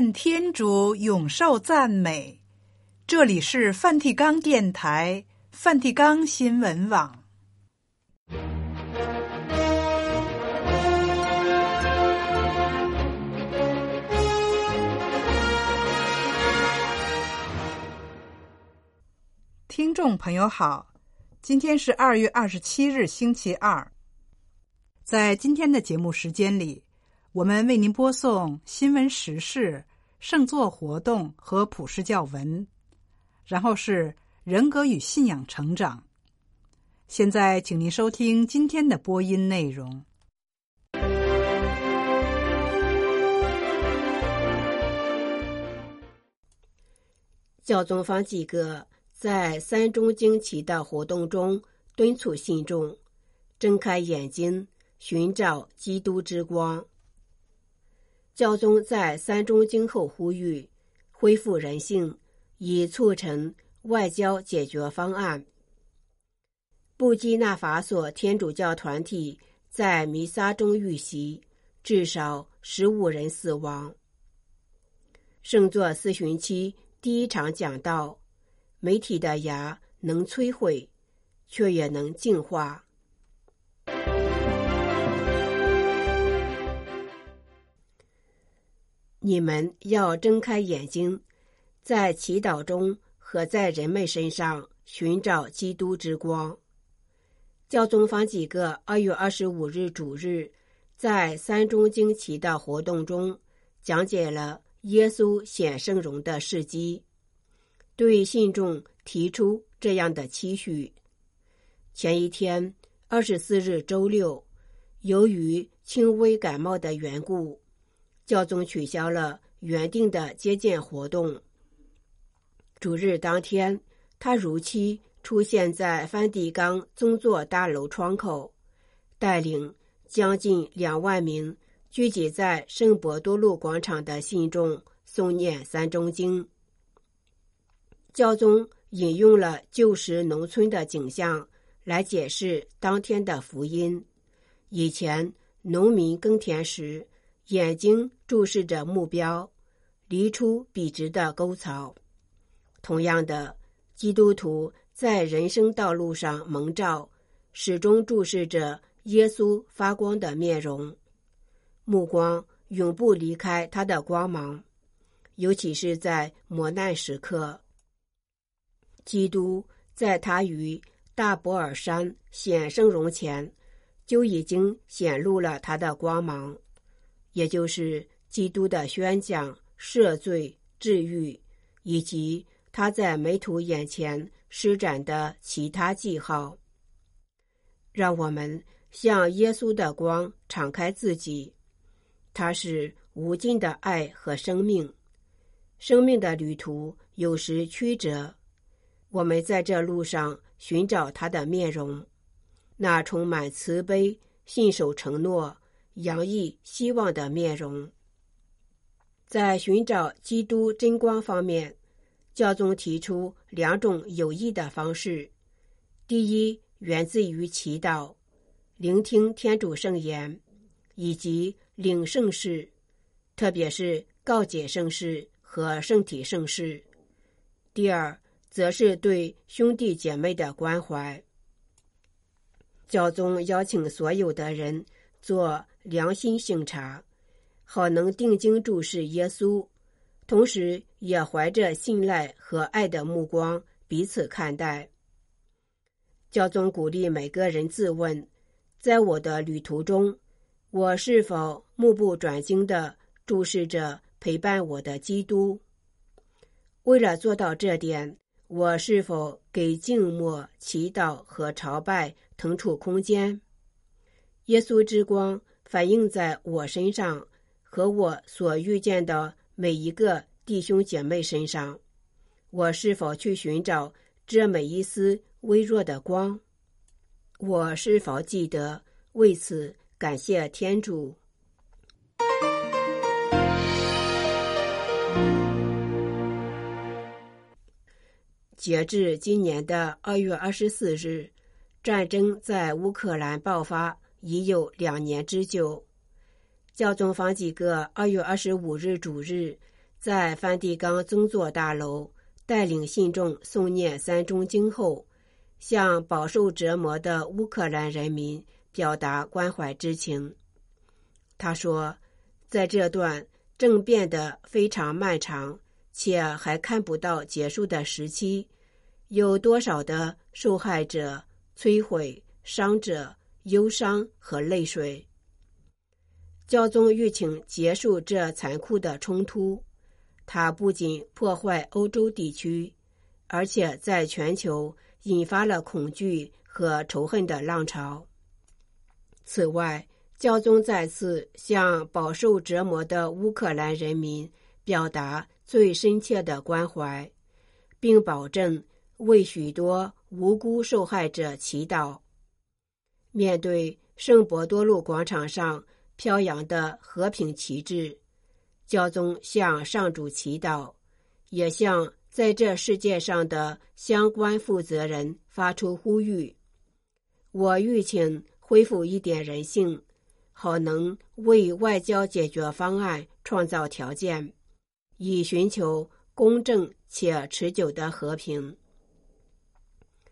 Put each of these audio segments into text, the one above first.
愿天主永受赞美。这里是梵蒂冈电台、梵蒂冈新闻网。听众朋友好，今天是二月二十七日，星期二。在今天的节目时间里，我们为您播送新闻时事、圣座活动和普世教文，然后是人格与信仰成长。现在，请您收听今天的播音内容。教宗方济各在三中经祈祷活动中敦促信众睁开眼睛。寻找基督之光。教宗在三中经后呼吁恢复人性，以促成外交解决方案。布基纳法索天主教团体在弥撒中遇袭，至少十五人死亡。圣座四旬期第一场讲道：媒体的牙能摧毁，却也能净化。你们要睁开眼睛，在祈祷中和在人们身上寻找基督之光。教宗方济各二月二十五日主日在三中经祈祷活动中讲解了耶稣显圣容的事迹，对信众提出这样的期许：前一天，二十四日周六，由于轻微感冒的缘故。教宗取消了原定的接见活动。主日当天，他如期出现在梵蒂冈宗座大楼窗口，带领将近两万名聚集在圣伯多禄广场的信众诵念三中经。教宗引用了旧时农村的景象来解释当天的福音。以前农民耕田时，眼睛注视着目标，犁出笔直的沟槽。同样的，基督徒在人生道路上蒙召，始终注视着耶稣发光的面容，目光永不离开他的光芒，尤其是在磨难时刻。基督在他于大伯尔山显圣容前，就已经显露了他的光芒。也就是基督的宣讲、赦罪、治愈，以及他在门徒眼前施展的其他记号，让我们向耶稣的光敞开自己。他是无尽的爱和生命，生命的旅途有时曲折，我们在这路上寻找他的面容，那充满慈悲、信守承诺。洋溢希望的面容，在寻找基督真光方面，教宗提出两种有益的方式：第一，源自于祈祷，聆听天主圣言，以及领圣事，特别是告解圣事和圣体圣事；第二，则是对兄弟姐妹的关怀。教宗邀请所有的人做良心省察，好能定睛注视耶稣，同时也怀着信赖和爱的目光彼此看待。教宗鼓励每个人自问：在我的旅途中，我是否目不转睛地注视着陪伴我的基督？为了做到这点，我是否给静默、祈祷和朝拜腾出空间？耶稣之光。反映在我身上和我所遇见的每一个弟兄姐妹身上，我是否去寻找这每一丝微弱的光？我是否记得为此感谢天主？截至今年的二月二十四日，战争在乌克兰爆发。已有两年之久。教宗方济各二月二十五日主日在梵蒂冈宗座大楼带领信众诵念三钟经后，向饱受折磨的乌克兰人民表达关怀之情。他说，在这段政变的非常漫长且还看不到结束的时期，有多少的受害者、摧毁、伤者、忧伤和泪水。教宗欲请结束这残酷的冲突。它不仅破坏欧洲地区，而且在全球引发了恐惧和仇恨的浪潮。此外，教宗再次向饱受折磨的乌克兰人民表达最深切的关怀，并保证为许多无辜受害者祈祷。面对圣伯多禄广场上飘扬的和平旗帜。教宗向上主祈祷，也向在这世界上的相关负责人发出呼吁。我吁请恢复一点人性，好能为外交解决方案创造条件，以寻求公正且持久的和平。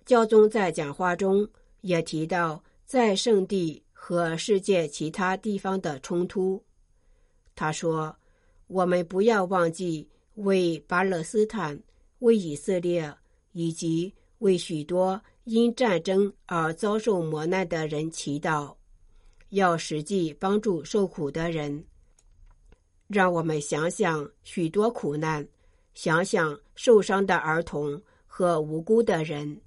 教宗在讲话中也提到在圣地和世界其他地方的冲突。他说。我们不要忘记为巴勒斯坦、为以色列以及为许多因战争而遭受磨难的人祈祷，要实际帮助受苦的人。让我们想想许多苦难，想想受伤的儿童和无辜的人。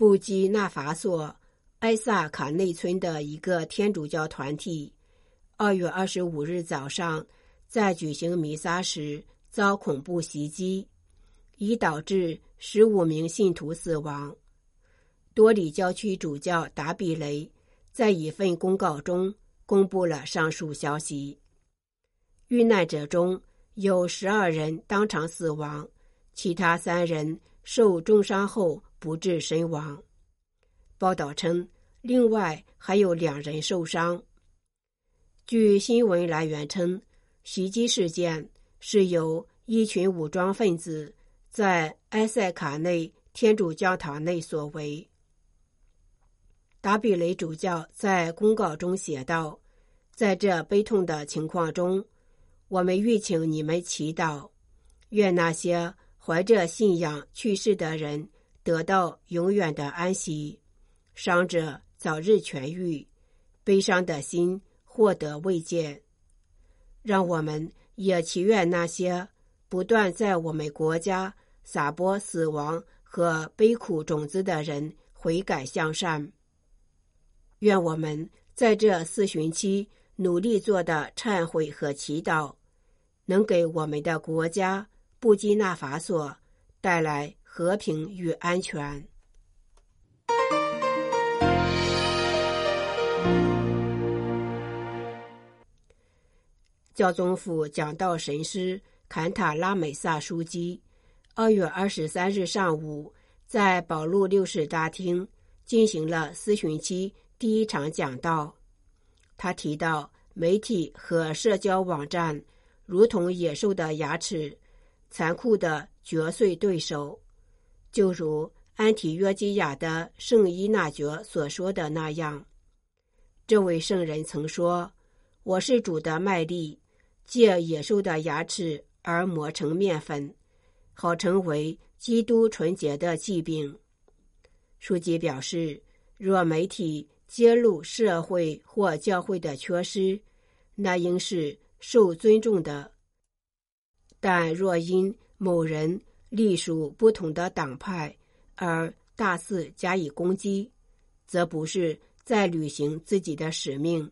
布基纳法索。埃萨卡内村的一个天主教团体，二月二十五日早上在举行弥撒时遭恐怖袭击，已导致十五名信徒死亡。多里教区主教达比雷在一份公告中公布了上述消息。遇难者中有十二人当场死亡，其他三人受重伤后不治身亡。报道称，另外还有两人受伤。据新闻来源称，袭击事件是由一群武装分子在埃塞卡内天主教堂内所为。达比雷主教在公告中写道：“在这悲痛的情况中，我们吁请你们祈祷，愿那些怀着信仰去世的人得到永远的安息。”伤者早日痊愈，悲伤的心获得慰藉。让我们也祈愿那些不断在我们国家撒播死亡和悲苦种子的人悔改向善。愿我们在这四旬期努力做的忏悔和祈祷，能给我们的国家布基纳法索带来和平与安全。教宗府讲道神师坎塔拉美萨枢机二月二十三日上午在保禄六世大厅进行了四旬期第一场讲道。他提到，媒体和社交网站如同野兽的牙齿，残酷的嚼碎对手，就如安提约基亚的圣伊纳爵所说的那样。这位圣人曾说：“我是主的麦粒。”借野兽的牙齿而磨成面粉，好成为基督纯洁的祭饼。书籍表示，若媒体揭露社会或教会的缺失，那应是受尊重的；但若因某人隶属不同的党派而大肆加以攻击，则不是在履行自己的使命。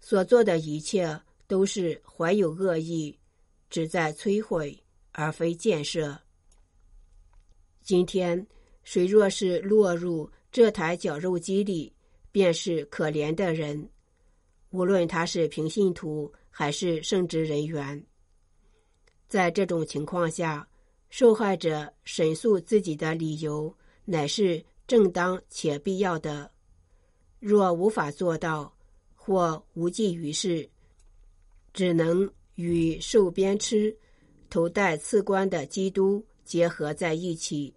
所做的一切。都是怀有恶意，旨在摧毁而非建设。今天，谁若是落入这台绞肉机里，便是可怜的人，无论他是平信徒还是圣职人员。在这种情况下，受害者申诉自己的理由乃是正当且必要的。若无法做到，或无济于事，只能与受鞭笞、头戴刺冠的基督结合在一起。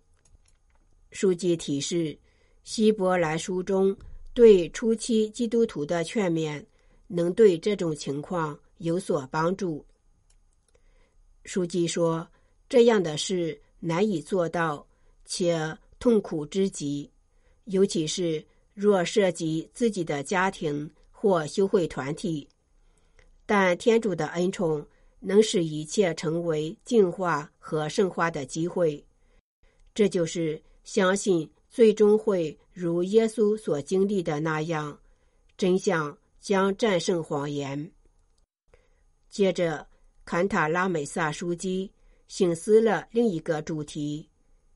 书记提示：希伯来书中对初期基督徒的劝勉，能对这种情况有所帮助。书记说：这样的事难以做到，且痛苦之极，尤其是。若涉及自己的家庭或修会团体，但天主的恩宠能使一切成为净化和圣化的机会。这就是相信最终会如耶稣所经历的那样，真相将战胜谎言。接着，坎塔拉美萨枢机醒思了另一个主题：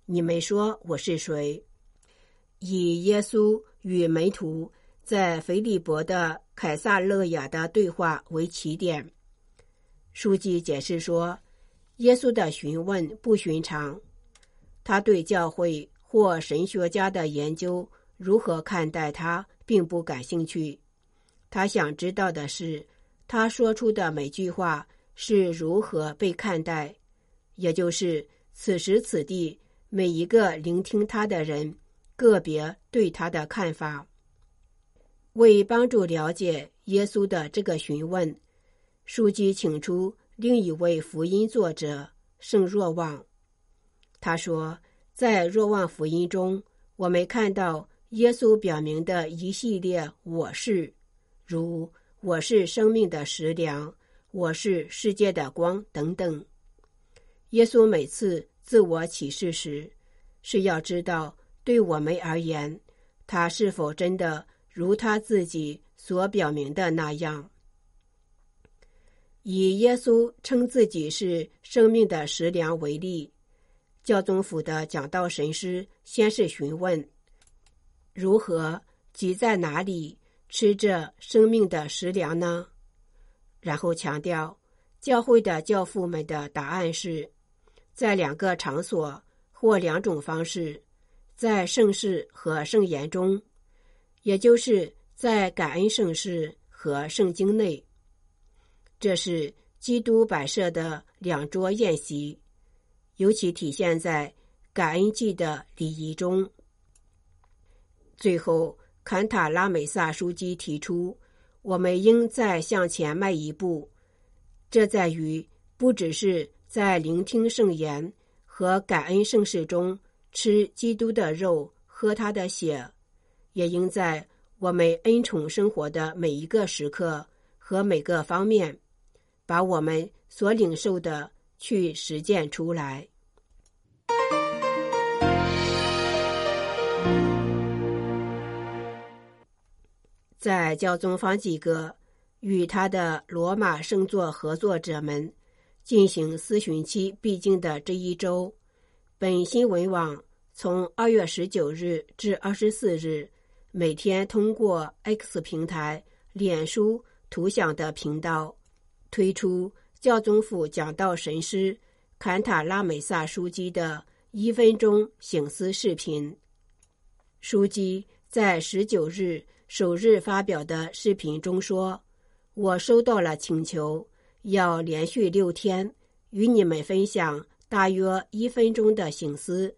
你们说我是谁？以耶稣。与门徒在腓利伯的凯撒勒雅的对话为起点，书记解释说，耶稣的询问不寻常，他对教会或神学家的研究如何看待他并不感兴趣，他想知道的是，他说出的每句话是如何被看待，也就是此时此地每一个聆听他的人。个别对他的看法。为帮助了解耶稣的这个询问，书记请出另一位福音作者圣若望。他说，在若望福音中，我们看到耶稣表明的一系列“我是”，如“我是生命的食粮”“我是世界的光”等等。耶稣每次自我启示时，是要知道。对我们而言，他是否真的如他自己所表明的那样？以耶稣称自己是生命的食粮为例，教宗府的讲道神师先是询问：如何即在哪里吃这生命的食粮呢？然后强调，教会的教父们的答案是在两个场所或两种方式。在圣事和圣言中，也就是在感恩圣事和圣经内，这是基督摆设的两桌宴席，尤其体现在感恩祭的礼仪中。最后，坎塔拉美萨枢机提出，我们应再向前迈一步，这在于不只是在聆听圣言和感恩圣事中。吃基督的肉，喝他的血，也应在我们恩宠生活的每一个时刻和每个方面，把我们所领受的去实践出来。在教宗方济各与他的罗马圣座合作者们进行司巡期必经的这一周。本新闻网从二月十九日至二十四日，每天通过 X 平台、脸书图享的频道推出教宗府讲道神师坎塔拉美萨枢机的一分钟醒思视频。枢机在十九日首日发表的视频中说：“我收到了请求，要连续六天与你们分享。”大约一分钟的醒思。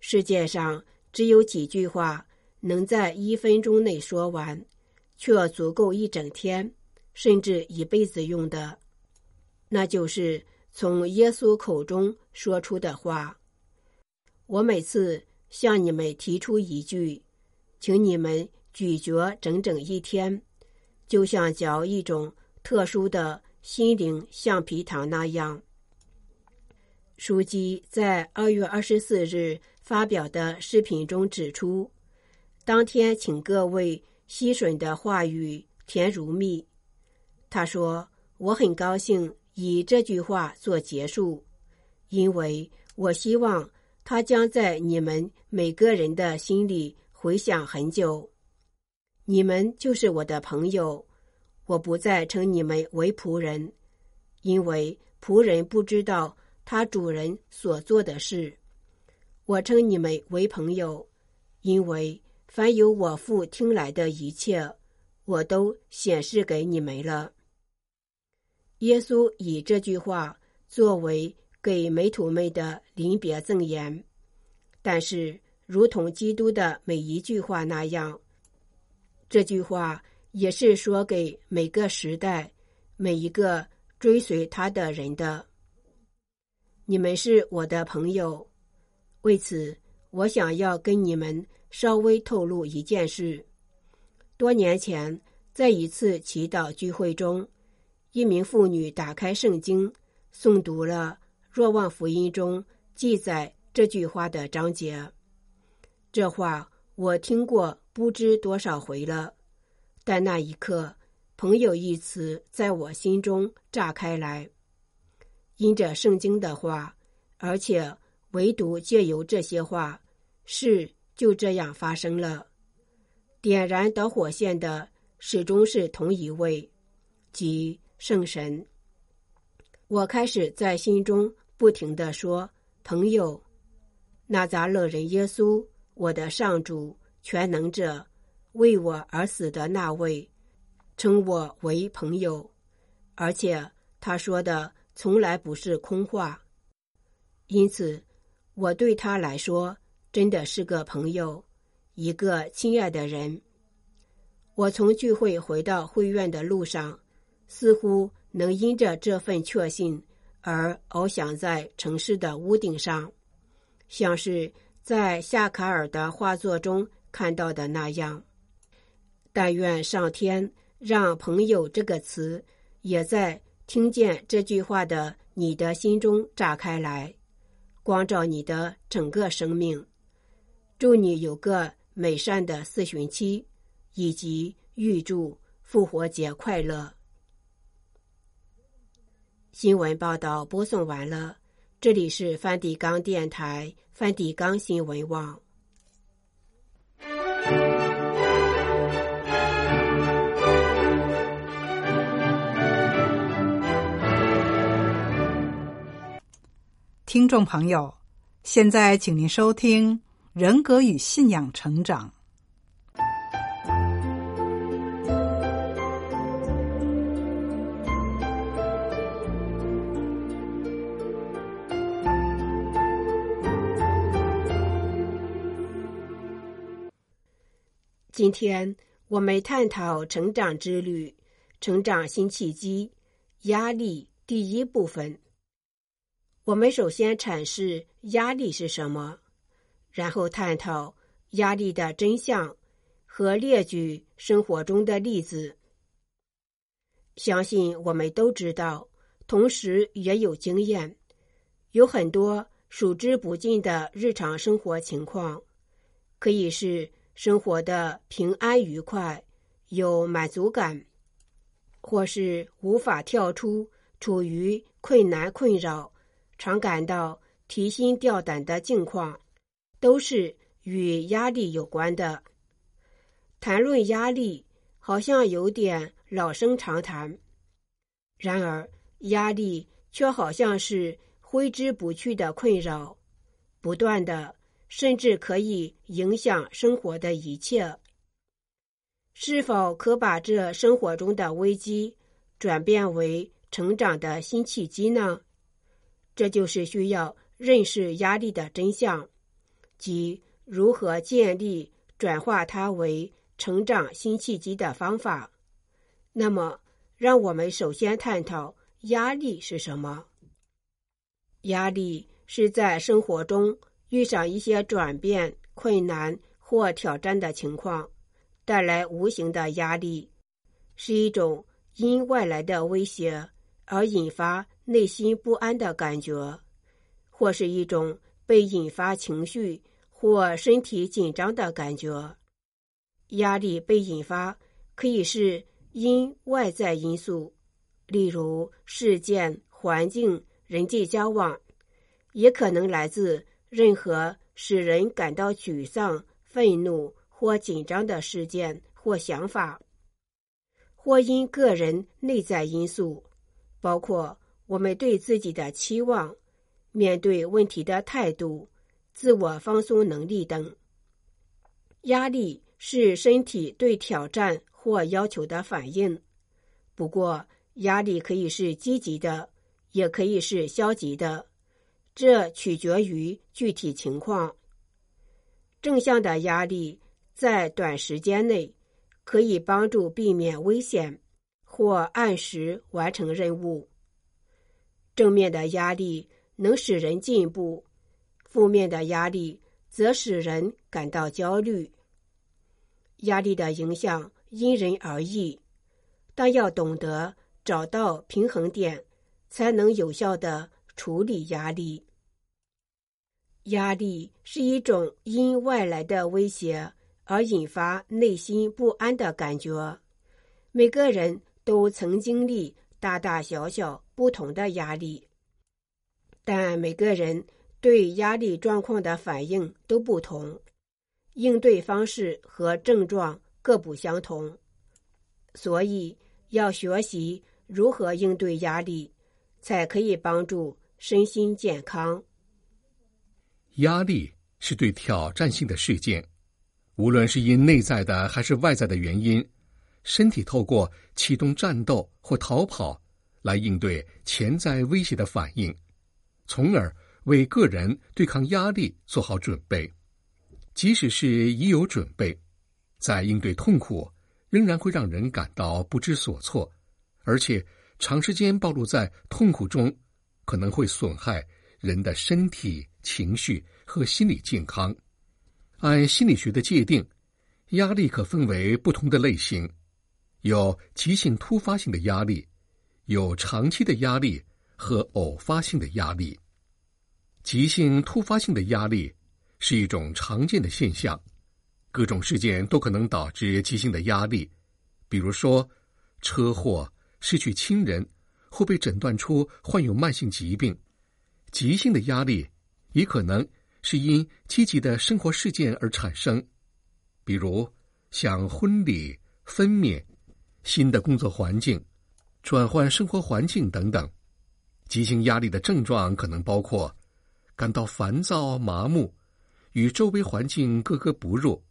世界上只有几句话能在一分钟内说完，却足够一整天，甚至一辈子用的，那就是从耶稣口中说出的话。我每次向你们提出一句，请你们咀嚼整整一天，就像嚼一种特殊的心灵橡皮糖那样。书记在二月二十四日发表的视频中指出，当天请各位吸吮的话语甜如蜜。他说：“我很高兴以这句话做结束，因为我希望它将在你们每个人的心里回响很久。你们就是我的朋友，我不再称你们为仆人，因为仆人不知道。”他主人所做的事，我称你们为朋友，因为凡有我父听来的一切，我都显示给你们了。耶稣以这句话作为给门徒们的临别赠言，但是，如同基督的每一句话那样，这句话也是说给每个时代、每一个追随他的人的。你们是我的朋友，为此，我想要跟你们稍微透露一件事。多年前，在一次祈祷聚会中，一名妇女打开圣经，诵读了《若望福音》中记载这句话的章节。这话我听过不知多少回了，但那一刻，“朋友”一词在我心中炸开来。因着圣经的话，而且唯独借由这些话，事就这样发生了。点燃导火线的始终是同一位，即圣神。我开始在心中不停地说：“朋友，纳匝勒人耶稣，我的上主，全能者，为我而死的那位，称我为朋友。”而且他说的。从来不是空话，因此我对他来说真的是个朋友，一个亲爱的人。我从聚会回到会院的路上，似乎能因着这份确信而翱翔在城市的屋顶上，像是在夏卡尔的画作中看到的那样。但愿上天让“朋友”这个词也在。听见这句话的你的心中炸开来，光照你的整个生命。祝你有个美善的四旬期，以及预祝复活节快乐。新闻报道播送完了，这里是梵蒂冈电台梵蒂冈新闻网。听众朋友，现在请您收听《人格与信仰成长》。今天我们探讨成长之旅、成长新契机、压力第一部分。我们首先阐释压力是什么，然后探讨压力的真相和列举生活中的例子。相信我们都知道，同时也有经验，有很多数之不尽的日常生活情况，可以是生活的平安愉快、有满足感，或是无法跳出、处于困难困扰。常感到提心吊胆的境况，都是与压力有关的。谈论压力，好像有点老生常谈，然而压力却好像是挥之不去的困扰，不断的，甚至可以影响生活的一切。是否可把这生活中的危机转变为成长的新契机呢？这就是需要认识压力的真相，即如何建立转化它为成长新契机的方法。那么，让我们首先探讨压力是什么。压力是在生活中遇上一些转变、困难或挑战的情况，带来无形的压力，是一种因外来的威胁而引发。内心不安的感觉，或是一种被引发情绪或身体紧张的感觉。压力被引发可以是因外在因素，例如事件、环境、人际交往，也可能来自任何使人感到沮丧、愤怒或紧张的事件或想法，或因个人内在因素，包括。我们对自己的期望、面对问题的态度、自我放松能力等，压力是身体对挑战或要求的反应。不过，压力可以是积极的，也可以是消极的，这取决于具体情况。正向的压力在短时间内可以帮助避免危险或按时完成任务。正面的压力能使人进步，负面的压力则使人感到焦虑。压力的影响因人而异。但要懂得找到平衡点，才能有效的处理压力。压力是一种因外来的威胁而引发内心不安的感觉。每个人都曾经历大大小小不同的压力，但每个人对压力状况的反应都不同，应对方式和症状各不相同，所以，要学习如何应对压力，才可以帮助身心健康。压力是对挑战性的事件，无论是因内在的还是外在的原因，身体透过启动战斗或逃跑来应对潜在威胁的反应，从而为个人对抗压力做好准备。即使是已有准备，在应对痛苦，仍然会让人感到不知所措，而且长时间暴露在痛苦中，可能会损害人的身体、情绪和心理健康。按心理学的界定，压力可分为不同的类型，有急性突发性的压力，有长期的压力和偶发性的压力。急性突发性的压力是一种常见的现象。各种事件都可能导致急性的压力，比如说车祸、失去亲人或被诊断出患有慢性疾病。急性的压力也可能是因积极的生活事件而产生，比如像婚礼、分娩、新的工作环境、转换生活环境等等。急性压力的症状可能包括感到烦躁、麻木，与周围环境格格不入。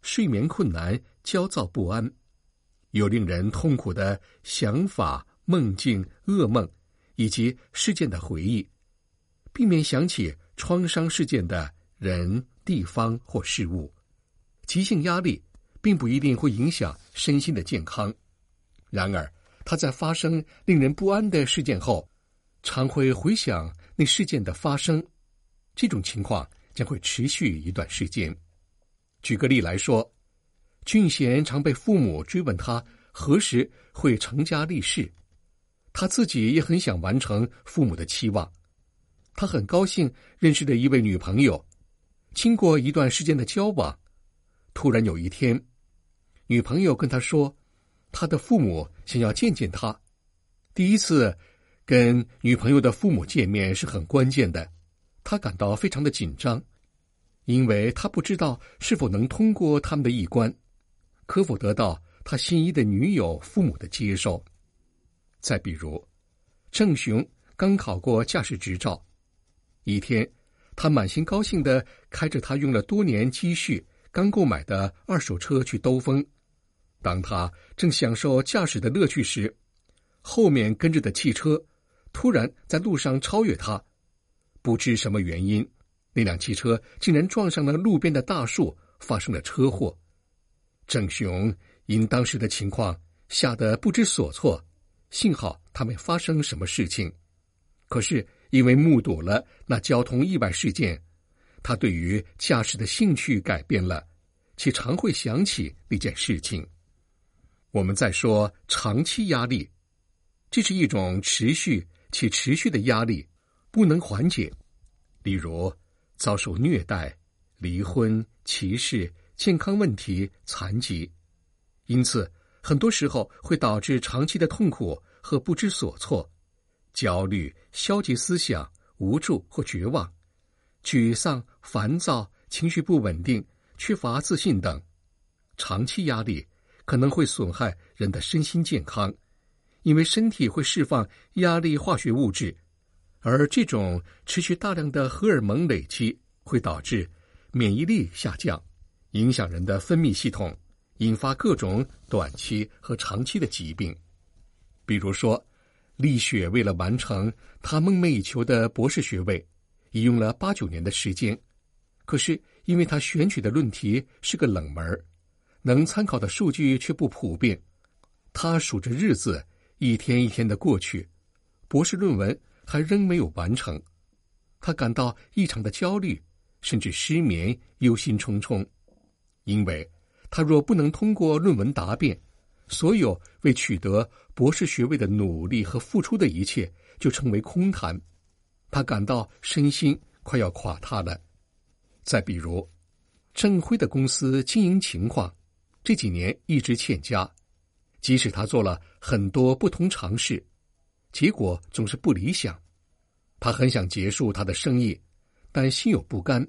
睡眠困难、焦躁不安，有令人痛苦的想法、梦境、噩梦，以及事件的回忆，避免想起创伤事件的人、地方或事物。急性压力并不一定会影响身心的健康，然而，他在发生令人不安的事件后，常会回想那事件的发生。这种情况将会持续一段时间。举个例来说，俊贤常被父母追问他何时会成家立室，他自己也很想完成父母的期望。他很高兴认识了一位女朋友，经过一段时间的交往，突然有一天，女朋友跟他说，他的父母想要见见他。第一次跟女朋友的父母见面是很关键的，他感到非常的紧张。因为他不知道是否能通过他们的一关，可否得到他心仪的女友父母的接受。再比如，郑雄刚考过驾驶执照，一天，他满心高兴地开着他用了多年积蓄刚购买的二手车去兜风。当他正享受驾驶的乐趣时，后面跟着的汽车突然在路上超越他，不知什么原因。那辆汽车竟然撞上了路边的大树，发生了车祸。郑雄因当时的情况吓得不知所措，幸好他没发生什么事情。可是因为目睹了那交通意外事件，他对于驾驶的兴趣改变了，且常会想起那件事情。我们再说长期压力，这是一种持续且持续的压力，不能缓解。例如，遭受虐待、离婚、歧视、健康问题、残疾，因此很多时候会导致长期的痛苦和不知所措、焦虑、消极思想、无助或绝望、沮丧、烦躁、情绪不稳定、缺乏自信等。长期压力可能会损害人的身心健康，因为身体会释放压力化学物质。而这种持续大量的荷尔蒙累积会导致免疫力下降，影响人的分泌系统，引发各种短期和长期的疾病。比如说，丽雪为了完成他梦寐以求的博士学位，已用了八九年的时间。可是，因为他选取的论题是个冷门儿，能参考的数据却不普遍，他数着日子，一天一天的过去，博士论文还仍没有完成。他感到异常的焦虑，甚至失眠、忧心忡忡，因为他若不能通过论文答辩，所有为取得博士学位的努力和付出的一切就成为空谈。他感到身心快要垮塌了。再比如，郑辉的公司经营情况这几年一直欠佳，即使他做了很多不同尝试，结果总是不理想。他很想结束他的生意，但心有不甘。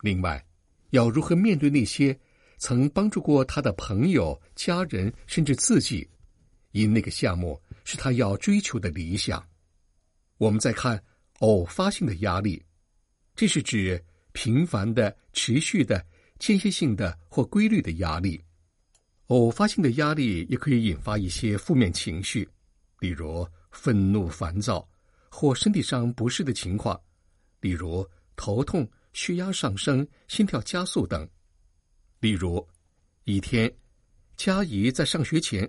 另外，要如何面对那些曾帮助过他的朋友、家人，甚至自己，因那个项目是他要追求的理想？我们再看偶发性的压力，这是指频繁的、持续的、间歇性的或规律的压力。偶发性的压力也可以引发一些负面情绪，例如愤怒、烦躁。或身体上不适的情况，例如头痛、血压上升、心跳加速等。例如，一天，佳怡在上学前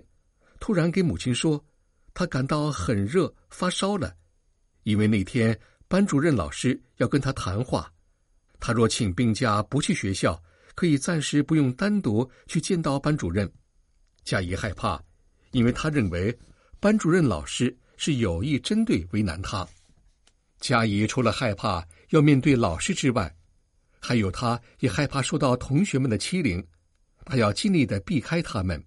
突然给母亲说，她感到很热，发烧了。因为那天班主任老师要跟她谈话，她若请病假不去学校，可以暂时不用单独去见到班主任。佳怡害怕，因为她认为班主任老师。是有意针对为难他。佳怡除了害怕要面对老师之外，还有他也害怕受到同学们的欺凌，他要尽力的避开他们。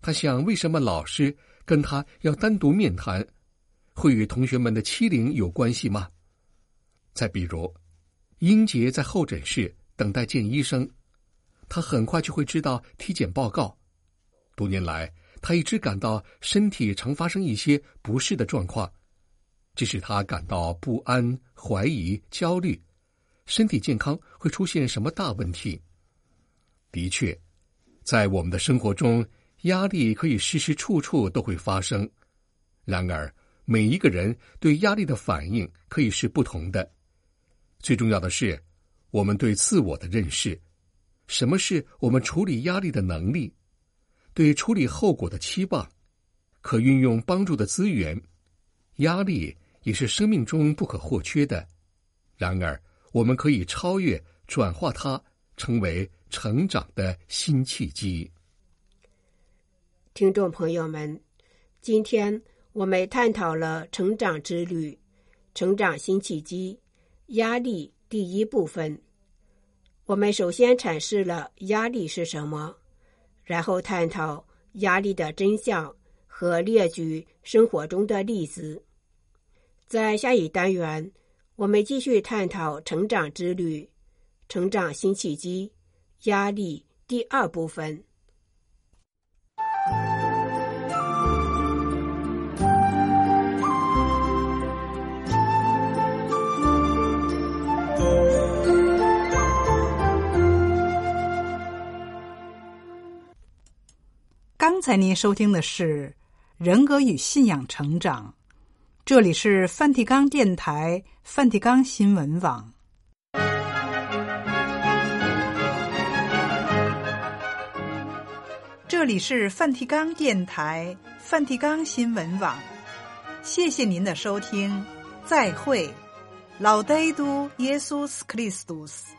他想，为什么老师跟他要单独面谈，会与同学们的欺凌有关系吗？再比如，英杰在候诊室等待见医生，他很快就会知道体检报告。多年来。他一直感到身体常发生一些不适的状况，这使他感到不安、怀疑、焦虑，身体健康会出现什么大问题？的确，在我们的生活中，压力可以时时处处都会发生。然而，每一个人对压力的反应可以是不同的。最重要的是，我们对自我的认识，什么是我们处理压力的能力？对处理后果的期望，可运用帮助的资源，压力也是生命中不可或缺的。然而，我们可以超越、转化它，成为成长的新契机。听众朋友们，今天我们探讨了成长之旅、成长新契机、压力第一部分。我们首先阐释了压力是什么。然后探讨压力的真相和列举生活中的例子。在下一单元，我们继续探讨成长之旅、成长新契机、压力第二部分。刚才您收听的是《人格与信仰成长》，这里是梵蒂冈电台、梵蒂冈新闻网。这里是梵蒂冈电台、梵蒂冈新闻网。谢谢您的收听，再会，劳德都耶稣斯克里斯多斯。